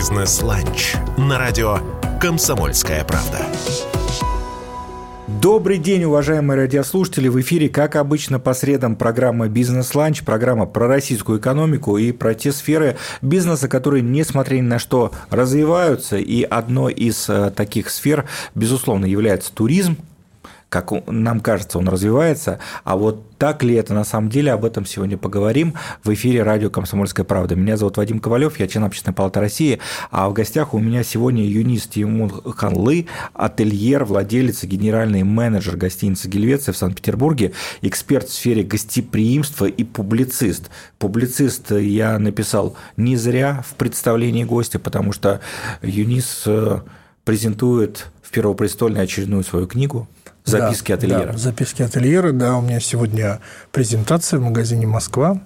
Бизнес-ланч на радио «Комсомольская правда». Добрый день, уважаемые радиослушатели. В эфире, как обычно, по средам программа «Бизнес-ланч», программа про российскую экономику и про те сферы бизнеса, которые, несмотря ни на что, развиваются. И одной из э, таких сфер, безусловно, является туризм, как нам кажется, он развивается, а вот так ли это на самом деле, об этом сегодня поговорим в эфире радио «Комсомольская правда». Меня зовут Вадим Ковалев, я член Общественной палаты России, а в гостях у меня сегодня Юнис Тимун Ханлы, ательер, владелец генеральный менеджер гостиницы «Гельвеция» в Санкт-Петербурге, эксперт в сфере гостеприимства и публицист. Публицист я написал не зря в представлении гостя, потому что Юнис э, презентует в Первопрестольной очередную свою книгу Записки да, ательера. Да, записки ательера, да, у меня сегодня презентация в магазине Москва.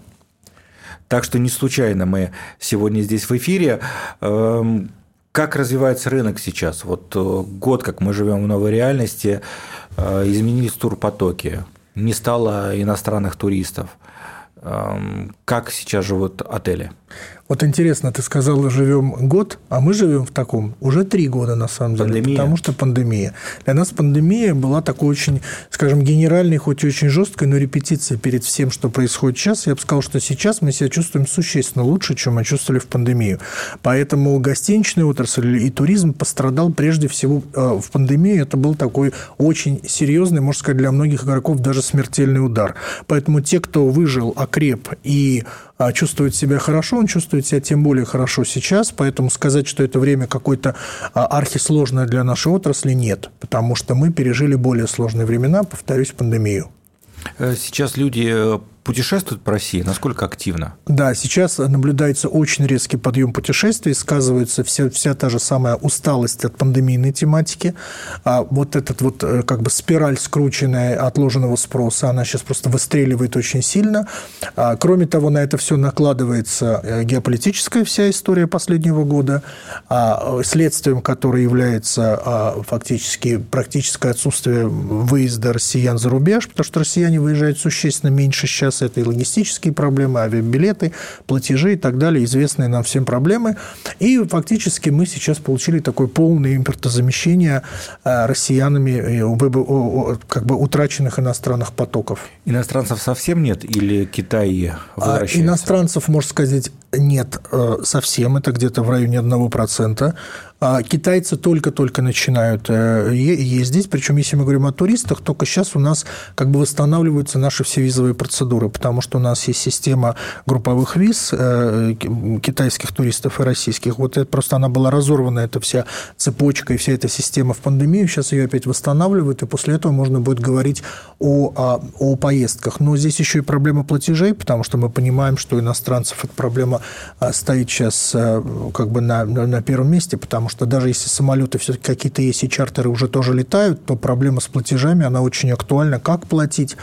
Так что не случайно мы сегодня здесь в эфире. Эм, как развивается рынок сейчас? Вот э, год, как мы живем в новой реальности, э, изменились турпотоки, не стало иностранных туристов. Эм, как сейчас живут отели? Вот интересно, ты сказала, живем год, а мы живем в таком уже три года, на самом деле. Пандемия. Потому что пандемия. Для нас пандемия была такой очень, скажем, генеральной, хоть и очень жесткой, но репетиция перед всем, что происходит сейчас. Я бы сказал, что сейчас мы себя чувствуем существенно лучше, чем мы чувствовали в пандемию. Поэтому гостиничная отрасль и туризм пострадал прежде всего э, в пандемии. Это был такой очень серьезный, можно сказать, для многих игроков даже смертельный удар. Поэтому те, кто выжил, окреп и чувствует себя хорошо, он чувствует себя тем более хорошо сейчас, поэтому сказать, что это время какое-то а, архисложное для нашей отрасли, нет, потому что мы пережили более сложные времена, повторюсь, пандемию. Э, сейчас люди э, путешествуют по России? Насколько активно? Да, сейчас наблюдается очень резкий подъем путешествий, сказывается вся, вся та же самая усталость от пандемийной тематики. А вот этот вот э, как бы спираль скрученная отложенного спроса, она сейчас просто выстреливает очень сильно. А, кроме того, на это все накладывается э, геополитическая вся история последнего года, а, следствием которой является а, фактически практическое отсутствие выезда россиян за рубеж, потому что россияне выезжают существенно меньше сейчас сейчас это и логистические проблемы, авиабилеты, платежи и так далее, известные нам всем проблемы. И фактически мы сейчас получили такое полное импортозамещение э, россиянами э, как бы утраченных иностранных потоков. Иностранцев совсем нет или Китай а, возвращается? Иностранцев, можно сказать, нет э, совсем, это где-то в районе 1%. А китайцы только-только начинают э, ездить, причем если мы говорим о туристах, только сейчас у нас как бы восстанавливаются наши все визовые процедуры, потому что у нас есть система групповых виз э, китайских туристов и российских. Вот это просто она была разорвана, эта вся цепочка и вся эта система в пандемию. Сейчас ее опять восстанавливают, и после этого можно будет говорить о, о, о поездках. Но здесь еще и проблема платежей, потому что мы понимаем, что иностранцев эта проблема а, стоит сейчас э, как бы на, на первом месте, потому что что даже если самолеты все-таки какие-то есть и чартеры уже тоже летают, то проблема с платежами, она очень актуальна. Как платить?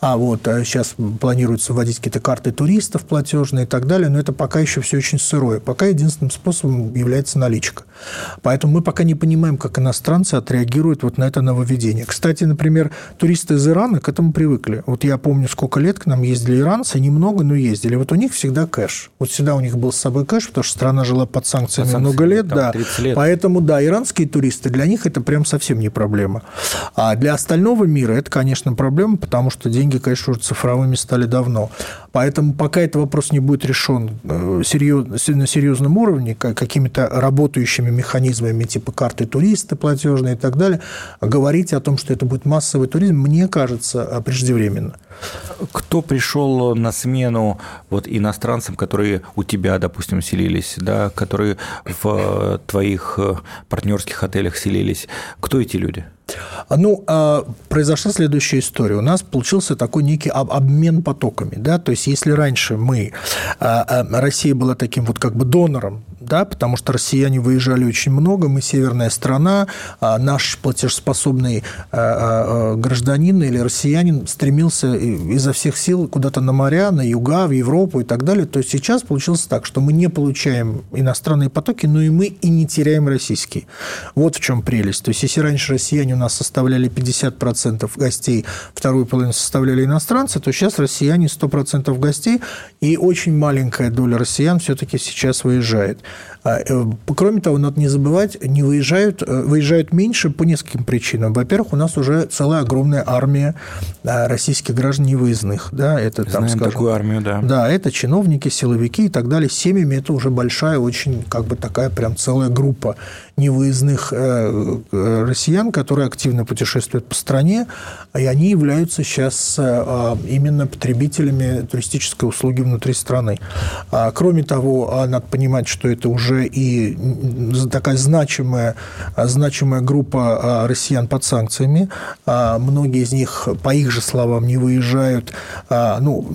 А вот сейчас а планируется вводить какие-то карты туристов платежные и так далее, но это пока еще все очень сырое. Пока единственным способом является наличка. Поэтому мы пока не понимаем, как иностранцы отреагируют вот на это нововведение. Кстати, например, туристы из Ирана к этому привыкли. Вот я помню, сколько лет к нам ездили иранцы, немного, но ездили. Вот у них всегда кэш. Вот всегда у них был с собой кэш, потому что страна жила под санкциями, под санкциями много лет. Да. 30 лет. Поэтому, да, иранские туристы, для них это прям совсем не проблема. А для остального мира это, конечно, проблема, потому что деньги, конечно, уже цифровыми стали давно. Поэтому пока этот вопрос не будет решен э, на серьезном уровне, какими-то работающими механизмами типа карты туриста платежные и так далее, говорить о том, что это будет массовый туризм, мне кажется, преждевременно. Кто пришел на смену вот иностранцам, которые у тебя, допустим, селились, да, которые в твоих э, партнерских отелях селились? Кто эти люди? Ну, а, произошла следующая история. У нас получился такой некий обмен потоками. Да? То есть, если раньше мы, а, а, Россия была таким вот как бы донором да, потому что россияне выезжали очень много, мы северная страна, а наш платежеспособный а, а, гражданин или россиянин стремился изо всех сил куда-то на моря, на юга, в Европу и так далее. То есть сейчас получилось так, что мы не получаем иностранные потоки, но и мы и не теряем российские. Вот в чем прелесть. То есть если раньше россияне у нас составляли 50% гостей, вторую половину составляли иностранцы, то сейчас россияне 100% гостей, и очень маленькая доля россиян все-таки сейчас выезжает. А, э, кроме того, надо не забывать, не выезжают, э, выезжают меньше по нескольким причинам. Во-первых, у нас уже целая огромная армия а, российских граждан невыездных. Да, это, там, Знаем скажем, такую армию, да. Да, это чиновники, силовики и так далее. С семьями это уже большая, очень как бы такая прям целая группа невыездных э, россиян, которые активно путешествуют по стране, и они являются сейчас а, именно потребителями туристической услуги внутри страны. Кроме того, надо понимать, что это уже уже и такая значимая, значимая группа а, россиян под санкциями. А, многие из них, по их же словам, не выезжают, а, ну,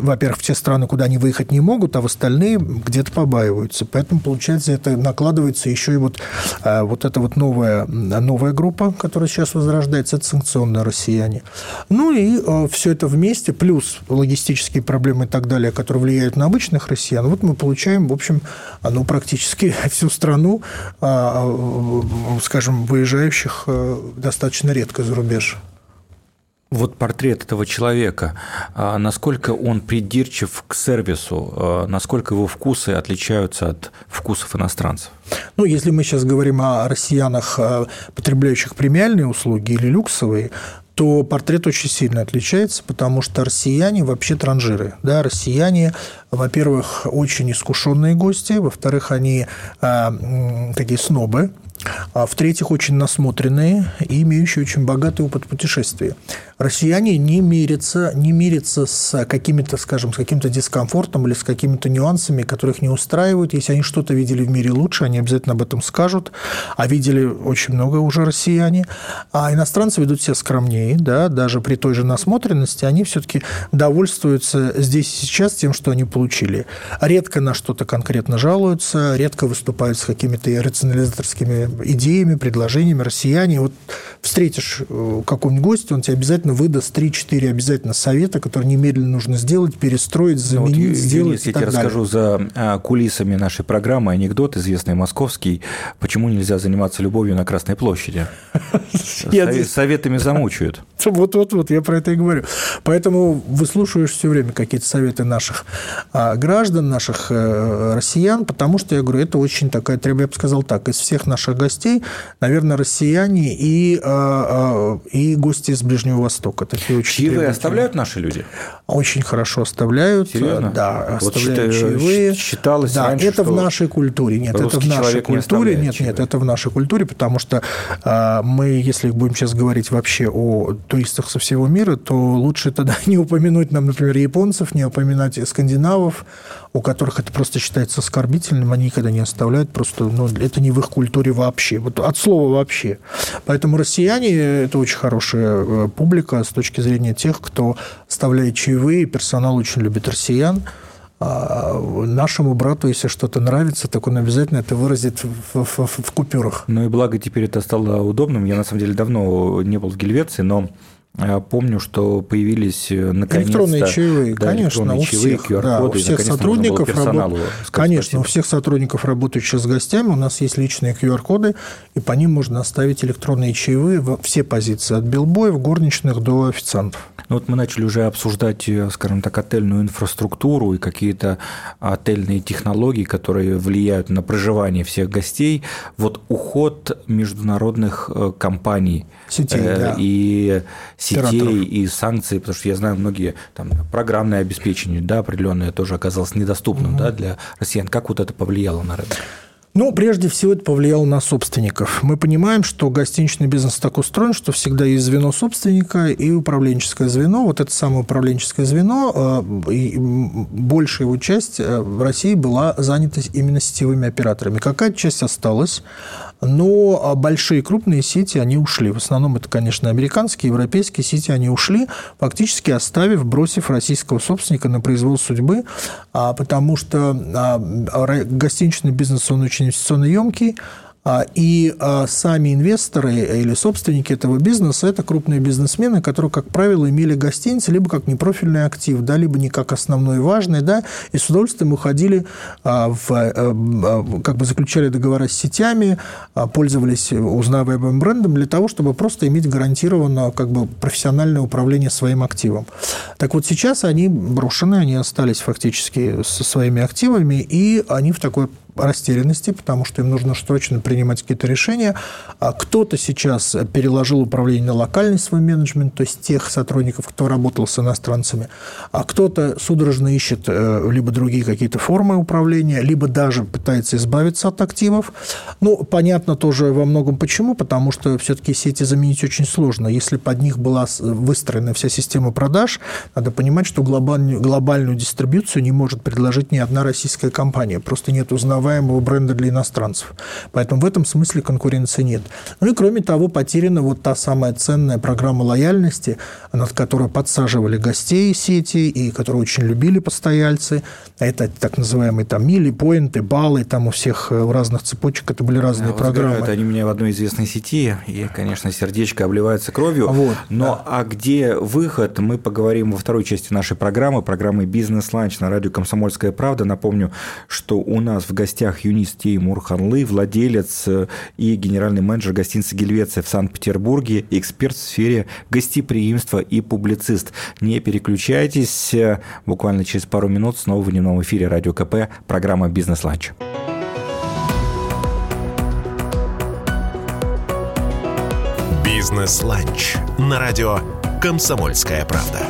во-первых, в те страны, куда они выехать не могут, а в остальные где-то побаиваются. Поэтому, получается, это накладывается еще и вот, вот эта вот новая, новая группа, которая сейчас возрождается, это санкционные россияне. Ну и все это вместе, плюс логистические проблемы и так далее, которые влияют на обычных россиян, вот мы получаем, в общем, ну, практически всю страну, а, а, скажем, выезжающих э, достаточно редко за рубеж. Вот портрет этого человека, а, насколько он придирчив к сервису, насколько его вкусы отличаются от вкусов иностранцев? Ну, если мы сейчас говорим о россиянах, потребляющих премиальные услуги или люксовые, то портрет очень сильно отличается, потому что россияне вообще транжиры. Да, россияне, во-первых, очень искушенные гости, во-вторых, они э, такие снобы, а в-третьих, очень насмотренные и имеющие очень богатый опыт путешествия. Россияне не мирятся, не мирятся с какими-то, скажем, с каким-то дискомфортом или с какими-то нюансами, которых не устраивают. Если они что-то видели в мире лучше, они обязательно об этом скажут. А видели очень много уже россияне. А иностранцы ведут себя скромнее, да, даже при той же насмотренности, они все-таки довольствуются здесь и сейчас тем, что они получили. Редко на что-то конкретно жалуются, редко выступают с какими-то рационализаторскими идеями, предложениями россияне. Вот встретишь э, какого-нибудь гостя, он тебе обязательно выдаст 3-4 обязательно совета, которые немедленно нужно сделать, перестроить, заменить, ну, вот, сделать Юрий, я тебе расскажу за а, кулисами нашей программы анекдот, известный московский, почему нельзя заниматься любовью на Красной площади. Советами замучают. Вот-вот-вот, я про это и говорю. Поэтому выслушиваешь все время какие-то советы наших а, граждан, наших э, россиян, потому что, я говорю, это очень такая, я бы сказал так, из всех наших гостей, наверное, россияне и, а, и гости из Ближнего Востока. Такие очень чаевые оставляют наши люди? Очень хорошо оставляют. Серьезно? Да, вот оставляют считаю, чаевые. Считалось да, раньше, это в нашей культуре. Нет, это в нашей культуре. Не нет, чаевые. нет, это в нашей культуре, потому что а, мы, если будем сейчас говорить вообще о туристах со всего мира, то лучше тогда не упомянуть нам, например, японцев, не упоминать скандинавов, у которых это просто считается оскорбительным, они никогда не оставляют, просто ну, это не в их культуре вообще, вот от слова вообще. Поэтому россияне – это очень хорошая э, публика с точки зрения тех, кто оставляет чаевые, персонал очень любит россиян, а нашему брату, если что-то нравится, так он обязательно это выразит в, в, в купюрах. Ну и благо теперь это стало удобным. Я, на самом деле, давно не был в Гельвеции, но Помню, что появились э, наконец-то... Электронные чаевые, да, конечно, электронные у чаевые, всех, да, у всех сотрудников, работ... конечно, спасибо. у всех сотрудников, работающих с гостями, у нас есть личные QR-коды, и по ним можно оставить электронные чаевые во все позиции, от билбоев, горничных до официантов. Ну вот мы начали уже обсуждать, э, скажем так, отельную инфраструктуру и какие-то отельные технологии, которые влияют на проживание всех гостей. Вот уход международных э, компаний сетей, э, да. и сетей и санкций, потому что я знаю, многие там программное обеспечение, да, определенное тоже оказалось недоступным, угу. да, для россиян. Как вот это повлияло на рынок? Ну, прежде всего, это повлияло на собственников. Мы понимаем, что гостиничный бизнес так устроен, что всегда есть звено собственника и управленческое звено. Вот это самое управленческое звено, э, и большая его часть э, в России была занята именно сетевыми операторами. Какая часть осталась? Но а, большие крупные сети, они ушли. В основном это, конечно, американские, европейские сети, они ушли, фактически оставив, бросив российского собственника на произвол судьбы, а, потому что а, гостиничный бизнес, он очень инвестиционно емкий, и а, сами инвесторы или собственники этого бизнеса – это крупные бизнесмены, которые, как правило, имели гостиницы либо как непрофильный актив, да, либо не как основной важный, да, и с удовольствием уходили а, в, как бы заключали договора с сетями, пользовались узнаваемым брендом для того, чтобы просто иметь гарантированно как бы профессиональное управление своим активом. Так вот сейчас они брошены, они остались фактически со своими активами, и они в такой растерянности, потому что им нужно срочно принимать какие-то решения. А кто-то сейчас переложил управление на локальный свой менеджмент, то есть тех сотрудников, кто работал с иностранцами, а кто-то судорожно ищет э, либо другие какие-то формы управления, либо даже пытается избавиться от активов. Ну, понятно тоже во многом почему, потому что все-таки сети заменить очень сложно. Если под них была выстроена вся система продаж, надо понимать, что глобальную, глобальную дистрибьюцию не может предложить ни одна российская компания. Просто нет узнаваемого бренда для иностранцев. Поэтому в этом смысле конкуренции нет. Ну и кроме того, потеряна вот та самая ценная программа лояльности, над которой подсаживали гостей сети и которую очень любили постояльцы. Это так называемые там мили, поинты, баллы, там у всех у разных цепочек это были разные вот программы. Они меня в одной известной сети, и, конечно, сердечко обливается кровью. Вот, но да. а где выход, мы поговорим во второй части нашей программы, программы «Бизнес-ланч» на радио «Комсомольская правда». Напомню, что у нас в гостях Юнис Теймур Ханлы, владелец э, и генеральный менеджер гостиницы «Гельвеция» в Санкт-Петербурге, эксперт в сфере гостеприимства и публицист. Не переключайтесь, буквально через пару минут снова в дневном эфире радио КП, программа «Бизнес-ланч». «Бизнес-ланч» на радио «Комсомольская правда».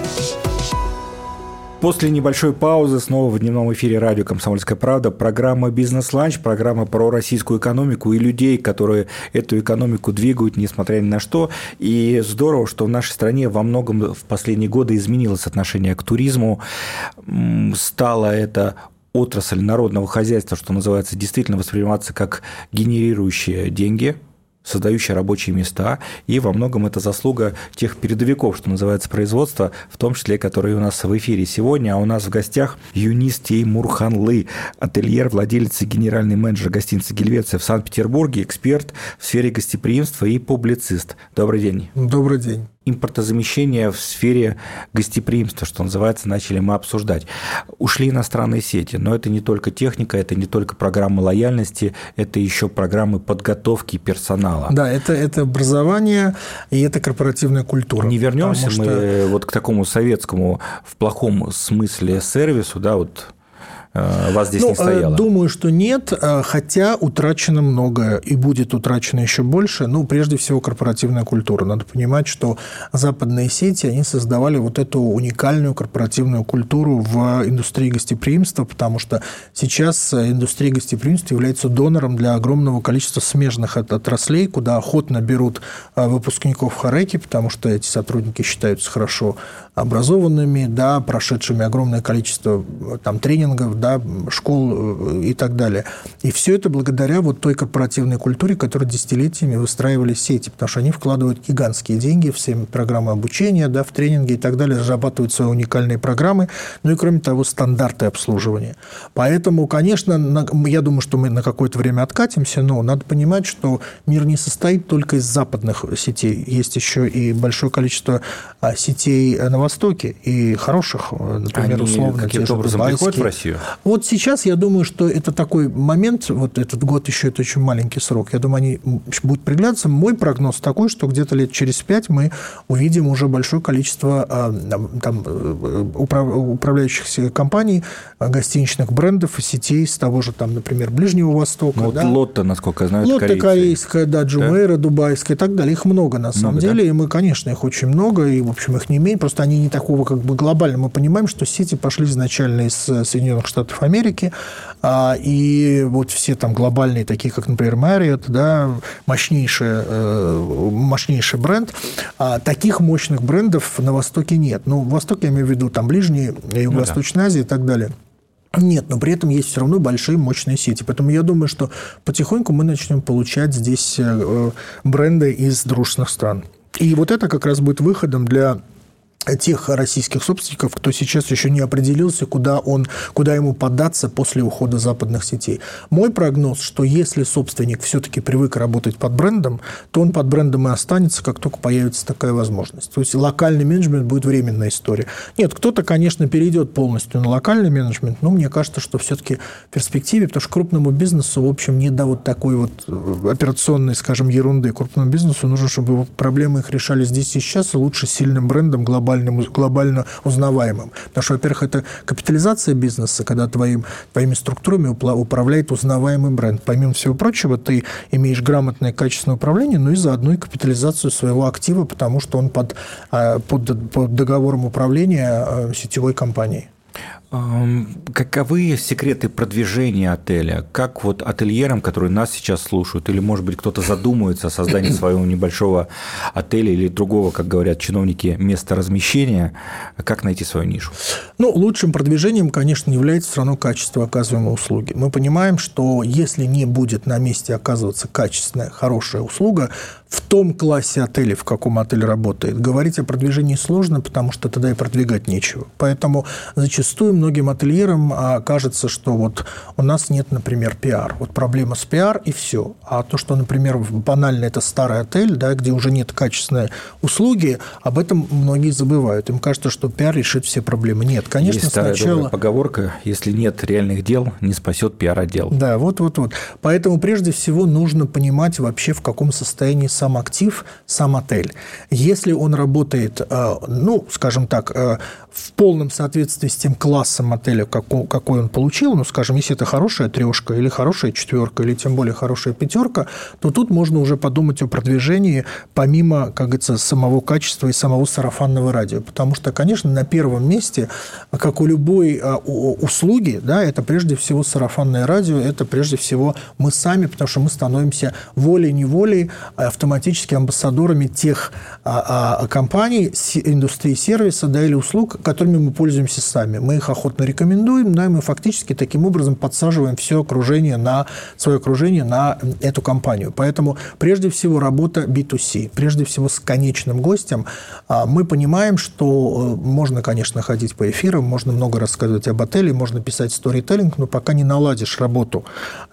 После небольшой паузы снова в дневном эфире радио «Комсомольская правда» программа «Бизнес-ланч», программа про российскую экономику и людей, которые эту экономику двигают, несмотря ни на что. И здорово, что в нашей стране во многом в последние годы изменилось отношение к туризму. Стало это отрасль народного хозяйства, что называется, действительно восприниматься как генерирующие деньги – создающая рабочие места, и во многом это заслуга тех передовиков, что называется, производства, в том числе, которые у нас в эфире сегодня, а у нас в гостях Юнис Теймур Ханлы, ательер, владелец и генеральный менеджер гостиницы «Гельвеция» в Санкт-Петербурге, эксперт в сфере гостеприимства и публицист. Добрый день. Добрый день импортозамещения в сфере гостеприимства, что называется, начали мы обсуждать. Ушли иностранные сети, но это не только техника, это не только программа лояльности, это еще программы подготовки персонала. Да, это, это образование и это корпоративная культура. Не вернемся что... мы вот к такому советскому в плохом смысле сервису, да, вот вас здесь ну, не стояло? Думаю, что нет, э, хотя утрачено многое и будет утрачено еще больше. Ну, прежде всего, корпоративная культура. Надо понимать, что западные сети, они создавали вот эту уникальную корпоративную культуру в индустрии гостеприимства, потому что сейчас индустрия гостеприимства является донором для огромного количества смежных отраслей, куда охотно берут э, выпускников Хареки, потому что эти сотрудники считаются хорошо образованными, да, прошедшими огромное количество там, тренингов, да, школ э, и так далее. И все это благодаря вот той корпоративной культуре, которая десятилетиями выстраивали сети, потому что они вкладывают гигантские деньги в все программы обучения, да, в тренинги и так далее, разрабатывают свои уникальные программы, ну и, кроме того, стандарты обслуживания. Поэтому, конечно, я думаю, что мы на какое-то время откатимся, но надо понимать, что мир не состоит только из западных сетей. Есть еще и большое количество а, сетей на Востоке, и хороших, например, Они условно, каким-то образом приходят в Россию? Вот сейчас я думаю, что это такой момент, вот этот год еще это очень маленький срок, я думаю, они будут приглядываться. Мой прогноз такой, что где-то лет через пять мы увидим уже большое количество а, там, э, управляющих компаний, а, гостиничных брендов и сетей с того же, там, например, Ближнего Востока. Ну, да? вот Лотто, насколько я знаю, Лотто корейцы. корейская, да, Джумейра, да? дубайская и так далее. Их много, на самом много, деле, да? и мы, конечно, их очень много, и, в общем, их не имеем, просто они не такого как бы глобально. Мы понимаем, что сети пошли изначально из э, Соединенных Штатов Штатов Америки, а, и вот все там глобальные, такие как, например, Marriott, да, мощнейший, э, мощнейший бренд, а таких мощных брендов на Востоке нет. Ну, Восток, я имею в виду, там ближние, Юго-Восточная ну. Азия и так далее. Нет, но при этом есть все равно большие мощные сети. Поэтому я думаю, что потихоньку мы начнем получать здесь э, бренды из дружных стран. И вот это как раз будет выходом для тех российских собственников, кто сейчас еще не определился, куда, он, куда ему податься после ухода западных сетей. Мой прогноз, что если собственник все-таки привык работать под брендом, то он под брендом и останется, как только появится такая возможность. То есть локальный менеджмент будет временная история. Нет, кто-то, конечно, перейдет полностью на локальный менеджмент, но мне кажется, что все-таки в перспективе, потому что крупному бизнесу, в общем, не до вот такой вот э, операционной, скажем, ерунды. Крупному бизнесу нужно, чтобы проблемы их решали здесь и сейчас, лучше сильным брендом глобально глобальным, глобально узнаваемым. Потому что, во-первых, это капитализация бизнеса, когда твоим, твоими структурами управляет узнаваемый бренд. Помимо всего прочего, ты имеешь грамотное качественное управление, но и заодно и капитализацию своего актива, потому что он под, а, под, под договором управления а, сетевой компании. Каковы секреты продвижения отеля? Как вот ательерам, которые нас сейчас слушают, или, может быть, кто-то задумывается о создании своего небольшого отеля или другого, как говорят чиновники, места размещения, как найти свою нишу? Ну, лучшим продвижением, конечно, является все равно качество оказываемой услуги. Мы понимаем, что если не будет на месте оказываться качественная, хорошая услуга, в том классе отеля, в каком отель работает, говорить о продвижении сложно, потому что тогда и продвигать нечего. Поэтому зачастую многим ательерам а, кажется, что вот у нас нет, например, пиар. Вот проблема с пиар и все. А то, что, например, банально это старый отель, да, где уже нет качественной услуги, об этом многие забывают. Им кажется, что пиар решит все проблемы. Нет, конечно, Есть сначала... поговорка, если нет реальных дел, не спасет пиар-отдел. Да, вот-вот-вот. Поэтому прежде всего нужно понимать вообще, в каком состоянии сам актив, сам отель. Если он работает, э, ну, скажем так, э, в полном соответствии с тем классом отеля, какой он получил, ну, скажем, если это хорошая трешка или хорошая четверка, или тем более хорошая пятерка, то тут можно уже подумать о продвижении помимо, как говорится, самого качества и самого сарафанного радио. Потому что, конечно, на первом месте, как у любой э, услуги, да, это прежде всего сарафанное радио, это прежде всего мы сами, потому что мы становимся волей-неволей автоматически амбассадорами тех а, а, компаний, индустрии сервиса да, или услуг, которыми мы пользуемся сами. Мы их охотно рекомендуем, да, и мы фактически таким образом подсаживаем все окружение на, свое окружение на эту компанию. Поэтому прежде всего работа B2C, прежде всего с конечным гостем. А, мы понимаем, что э, можно, конечно, ходить по эфирам, можно много рассказывать об отеле, можно писать сторителлинг, но пока не наладишь работу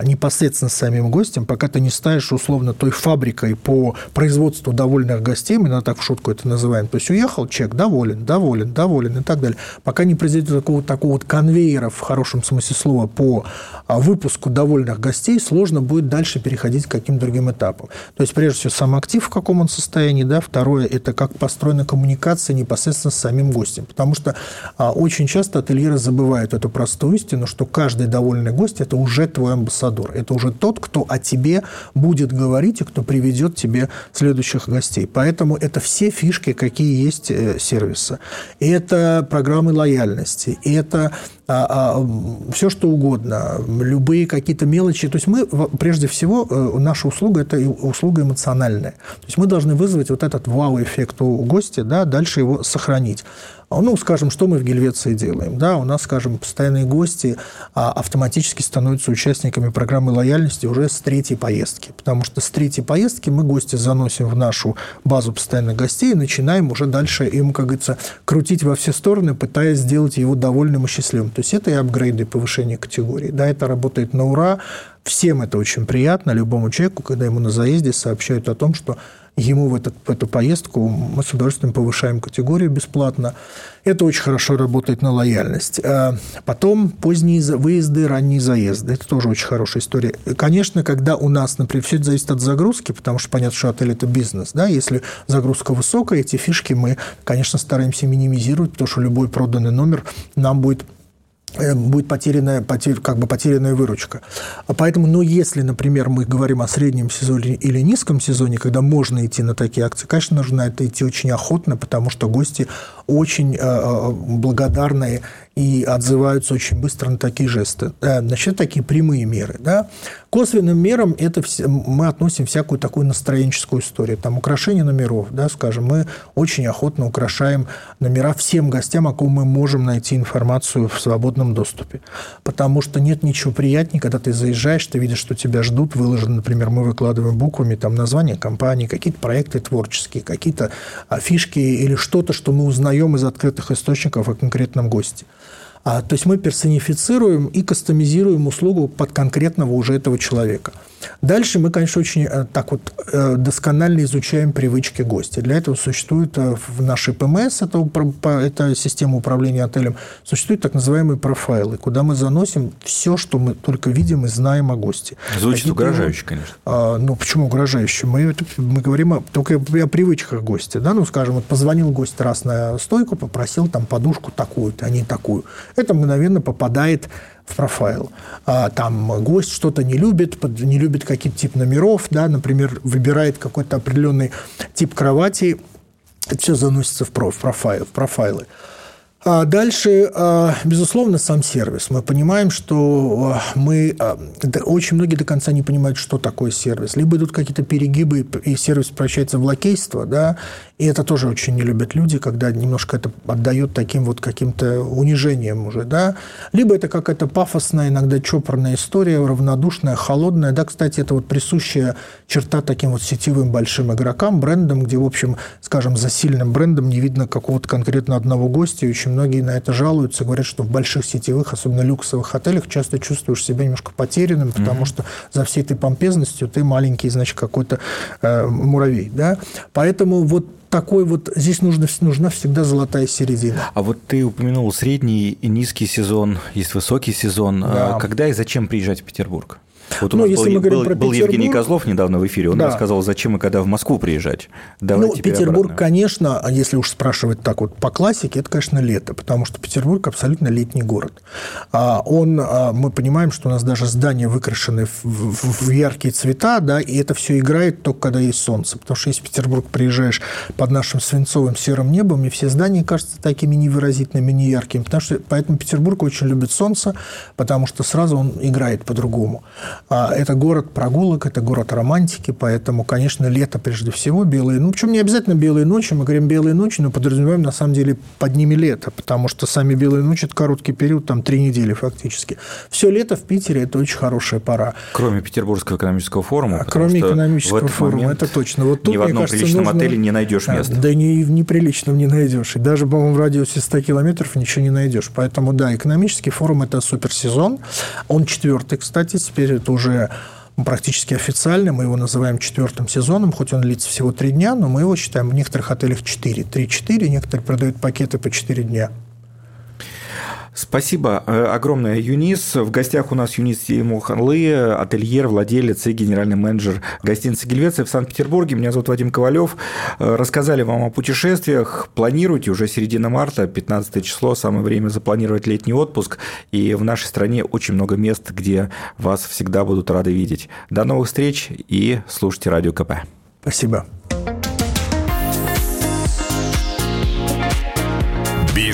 непосредственно с самим гостем, пока ты не ставишь условно той фабрикой по производству довольных гостей, мы так в шутку это называем, то есть уехал человек доволен, доволен, доволен и так далее. Пока не произойдет такого, такого вот конвейера в хорошем смысле слова по а, выпуску довольных гостей, сложно будет дальше переходить к каким-то другим этапам. То есть, прежде всего, сам актив, в каком он состоянии, да, второе, это как построена коммуникация непосредственно с самим гостем. Потому что а, очень часто ательеры забывают эту простую истину, что каждый довольный гость – это уже твой амбассадор. Это уже тот, кто о тебе будет говорить и кто приведет тебе следующих гостей. Поэтому это все фишки, какие есть э, сервиса. Это программы лояльности, и это а, а, все что угодно, любые какие-то мелочи. То есть мы, прежде всего, э, наша услуга – это услуга эмоциональная. То есть мы должны вызвать вот этот вау-эффект у гостя, да, дальше его сохранить. А, ну, скажем, что мы в Гельвеции делаем? Да, у нас, скажем, постоянные гости а, автоматически становятся участниками программы лояльности уже с третьей поездки, потому что с третьей поездки мы гостя заносим в нашу базу постоянных гостей и начинаем уже дальше им, как говорится, крутить во все стороны, пытаясь сделать его довольным и счастливым. То есть это и апгрейды, повышение категории. Да, это работает на ура, Всем это очень приятно, любому человеку, когда ему на заезде сообщают о том, что ему в, этот, в эту поездку мы с удовольствием повышаем категорию бесплатно. Это очень хорошо работает на лояльность. А потом поздние выезды, ранние заезды. Это тоже очень хорошая история. Конечно, когда у нас, например, все это зависит от загрузки, потому что понятно, что отель – это бизнес. Да? Если загрузка высокая, эти фишки мы, конечно, стараемся минимизировать, потому что любой проданный номер нам будет будет потерянная, потер, как бы потерянная выручка. А поэтому, ну, если, например, мы говорим о среднем сезоне или низком сезоне, когда можно идти на такие акции, конечно, нужно это идти очень охотно, потому что гости очень э, э благодарные и отзываются очень быстро на такие жесты. Э, значит, такие прямые меры. Да? Косвенным мерам это все, мы относим всякую такую настроенческую историю. Там украшение номеров, да, скажем, мы очень охотно украшаем номера всем гостям, о ком мы можем найти информацию в свободном доступе. Потому что нет ничего приятнее, когда ты заезжаешь, ты видишь, что тебя ждут, выложено, например, мы выкладываем буквами там название компании, какие-то проекты творческие, какие-то фишки или что-то, что мы узнаем из открытых источников о конкретном госте. А, то есть мы персонифицируем и кастомизируем услугу под конкретного уже этого человека. Дальше мы, конечно, очень э, так вот э, досконально изучаем привычки гостя. Для этого существует э, в нашей ПМС, это, это система управления отелем, существуют так называемые профайлы, куда мы заносим все, что мы только видим и знаем о госте. Звучит угрожающе, конечно. А, ну, почему угрожающе? Мы, мы говорим о, только о привычках гостя. Да? Ну, скажем, вот позвонил гость раз на стойку, попросил там подушку такую-то, а не такую. Это мгновенно попадает в профайл. А, там гость что-то не любит, не любит какие-то тип номеров, да, например, выбирает какой-то определенный тип кровати, это все заносится в профайл, в профайлы. А дальше, а, безусловно, сам сервис. Мы понимаем, что а, мы очень многие до конца не понимают, что такое сервис. Либо идут какие-то перегибы, и сервис превращается в лакейство, да, и это тоже очень не любят люди, когда немножко это отдает таким вот каким-то унижением уже, да. Либо это какая-то пафосная, иногда чопорная история, равнодушная, холодная. Да, кстати, это вот присущая черта таким вот сетевым большим игрокам, брендам, где, в общем, скажем, за сильным брендом не видно какого-то конкретно одного гостя, и очень многие на это жалуются, говорят, что в больших сетевых, особенно люксовых отелях, часто чувствуешь себя немножко потерянным, потому mm-hmm. что за всей этой помпезностью ты маленький, значит, какой-то э, муравей, да. Поэтому вот такой вот, здесь нужно, нужна всегда золотая середина. А вот ты упомянул средний и низкий сезон, есть высокий сезон. Да. Когда и зачем приезжать в Петербург? Вот у ну, нас если был, мы говорим был, про был Евгений Козлов недавно в эфире, он да. рассказал, зачем и когда в Москву приезжать. Давай ну, Петербург, обратно. конечно, если уж спрашивать так вот по классике, это, конечно, лето, потому что Петербург абсолютно летний город. А он, а, мы понимаем, что у нас даже здания выкрашены в, в, в яркие цвета, да, и это все играет только когда есть солнце, потому что если в Петербург приезжаешь под нашим свинцовым серым небом, и все здания кажутся такими невыразительными, неяркими, потому что поэтому Петербург очень любит солнце, потому что сразу он играет по-другому. А это город прогулок, это город романтики, поэтому, конечно, лето прежде всего, белые, ну, причем не обязательно белые ночи, мы говорим белые ночи, но подразумеваем, на самом деле, под ними лето, потому что сами белые ночи – это короткий период, там, три недели фактически. Все лето в Питере – это очень хорошая пора. Кроме Петербургского экономического форума. А, кроме экономического форума, это точно. Вот тут, ни в одном кажется, приличном нужно... отеле не найдешь места. Да, не в неприличном не найдешь. И даже, по-моему, в радиусе 100 километров ничего не найдешь. Поэтому, да, экономический форум – это суперсезон. Он четвертый, кстати, теперь это уже практически официально. Мы его называем четвертым сезоном, хоть он длится всего три дня, но мы его считаем в некоторых отелях четыре. Три-четыре, некоторые продают пакеты по четыре дня. Спасибо э, огромное, Юнис. В гостях у нас Юнис Муханлы, ательер, владелец и генеральный менеджер гостиницы Гельвеция в Санкт-Петербурге. Меня зовут Вадим Ковалев. Э, рассказали вам о путешествиях. Планируйте уже середина марта, 15 число, самое время запланировать летний отпуск. И в нашей стране очень много мест, где вас всегда будут рады видеть. До новых встреч и слушайте Радио КП. Спасибо.